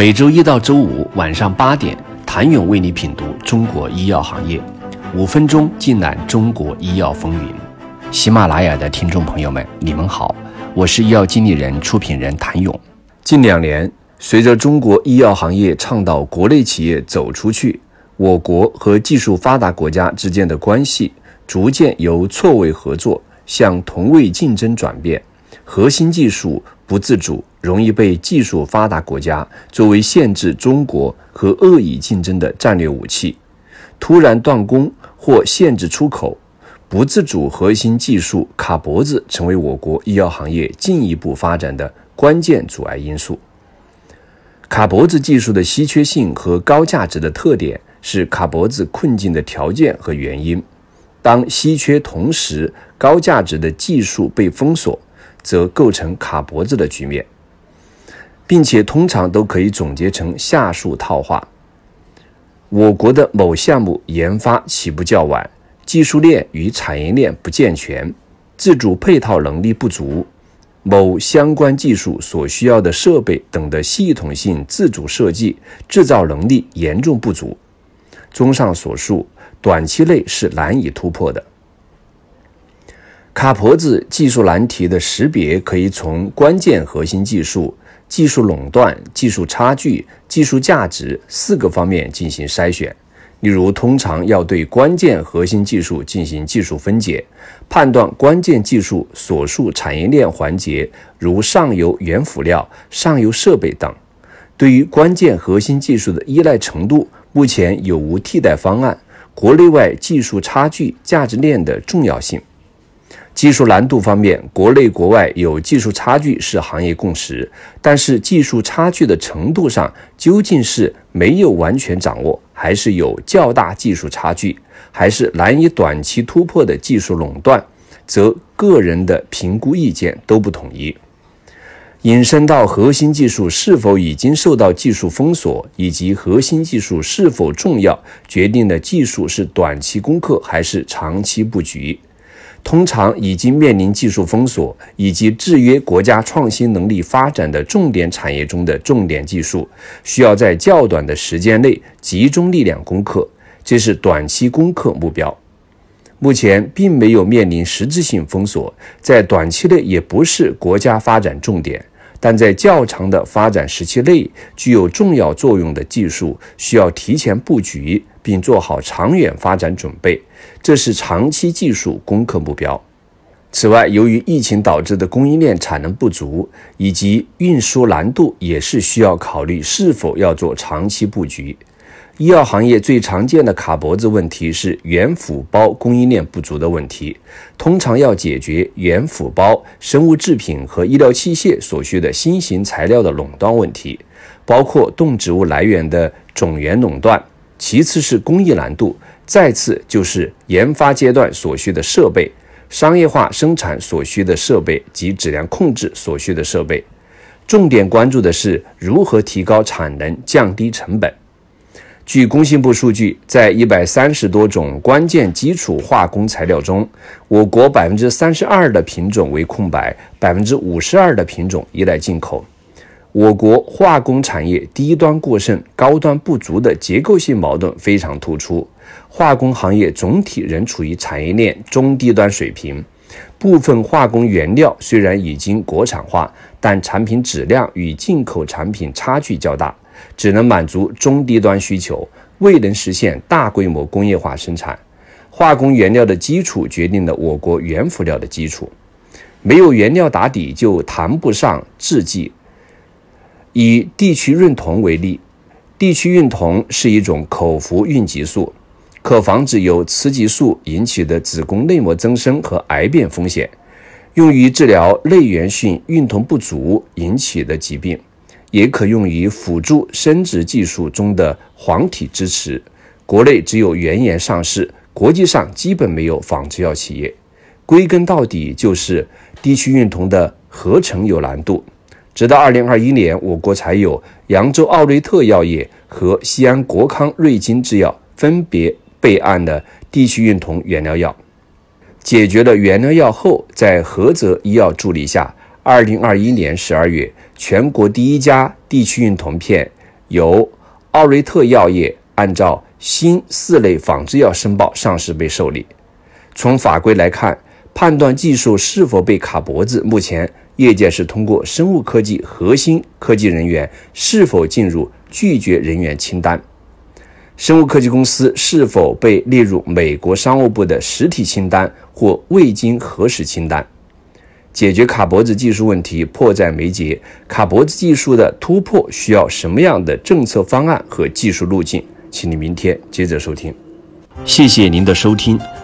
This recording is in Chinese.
每周一到周五晚上八点，谭勇为你品读中国医药行业，五分钟尽览中国医药风云。喜马拉雅的听众朋友们，你们好，我是医药经理人、出品人谭勇。近两年，随着中国医药行业倡导国内企业走出去，我国和技术发达国家之间的关系逐渐由错位合作向同位竞争转变，核心技术不自主。容易被技术发达国家作为限制中国和恶意竞争的战略武器，突然断供或限制出口，不自主核心技术卡脖子，成为我国医药行业进一步发展的关键阻碍因素。卡脖子技术的稀缺性和高价值的特点是卡脖子困境的条件和原因。当稀缺同时高价值的技术被封锁，则构成卡脖子的局面。并且通常都可以总结成下述套话：我国的某项目研发起步较晚，技术链与产业链不健全，自主配套能力不足，某相关技术所需要的设备等的系统性自主设计制造能力严重不足。综上所述，短期内是难以突破的。卡脖子技术难题的识别可以从关键核心技术。技术垄断、技术差距、技术价值四个方面进行筛选。例如，通常要对关键核心技术进行技术分解，判断关键技术所述产业链环节，如上游原辅料、上游设备等，对于关键核心技术的依赖程度，目前有无替代方案，国内外技术差距、价值链的重要性。技术难度方面，国内国外有技术差距是行业共识，但是技术差距的程度上，究竟是没有完全掌握，还是有较大技术差距，还是难以短期突破的技术垄断，则个人的评估意见都不统一。引申到核心技术是否已经受到技术封锁，以及核心技术是否重要，决定了技术是短期攻克还是长期布局。通常已经面临技术封锁以及制约国家创新能力发展的重点产业中的重点技术，需要在较短的时间内集中力量攻克，这是短期攻克目标。目前并没有面临实质性封锁，在短期内也不是国家发展重点，但在较长的发展时期内具有重要作用的技术，需要提前布局。并做好长远发展准备，这是长期技术攻克目标。此外，由于疫情导致的供应链产能不足以及运输难度，也是需要考虑是否要做长期布局。医药行业最常见的卡脖子问题是原辅包供应链不足的问题，通常要解决原辅包、生物制品和医疗器械所需的新型材料的垄断问题，包括动植物来源的种源垄断。其次是工艺难度，再次就是研发阶段所需的设备、商业化生产所需的设备及质量控制所需的设备。重点关注的是如何提高产能、降低成本。据工信部数据，在一百三十多种关键基础化工材料中，我国百分之三十二的品种为空白，百分之五十二的品种依赖进口。我国化工产业低端过剩、高端不足的结构性矛盾非常突出，化工行业总体仍处于产业链中低端水平。部分化工原料虽然已经国产化，但产品质量与进口产品差距较大，只能满足中低端需求，未能实现大规模工业化生产。化工原料的基础决定了我国原辅料的基础，没有原料打底，就谈不上制剂。以地区孕酮为例，地区孕酮是一种口服孕激素，可防止由雌激素引起的子宫内膜增生和癌变风险，用于治疗内源性孕酮不足引起的疾病，也可用于辅助生殖技术中的黄体支持。国内只有原研上市，国际上基本没有仿制药企业。归根到底，就是地区孕酮的合成有难度。直到二零二一年，我国才有扬州奥瑞特药业和西安国康瑞金制药分别备案的地区孕酮原料药。解决了原料药后，在菏泽医药助力下，二零二一年十二月，全国第一家地区孕酮片由奥瑞特药业按照新四类仿制药申报上市被受理。从法规来看，判断技术是否被卡脖子，目前业界是通过生物科技核心科技人员是否进入拒绝人员清单。生物科技公司是否被列入美国商务部的实体清单或未经核实清单？解决卡脖子技术问题迫在眉睫。卡脖子技术的突破需要什么样的政策方案和技术路径？请你明天接着收听。谢谢您的收听。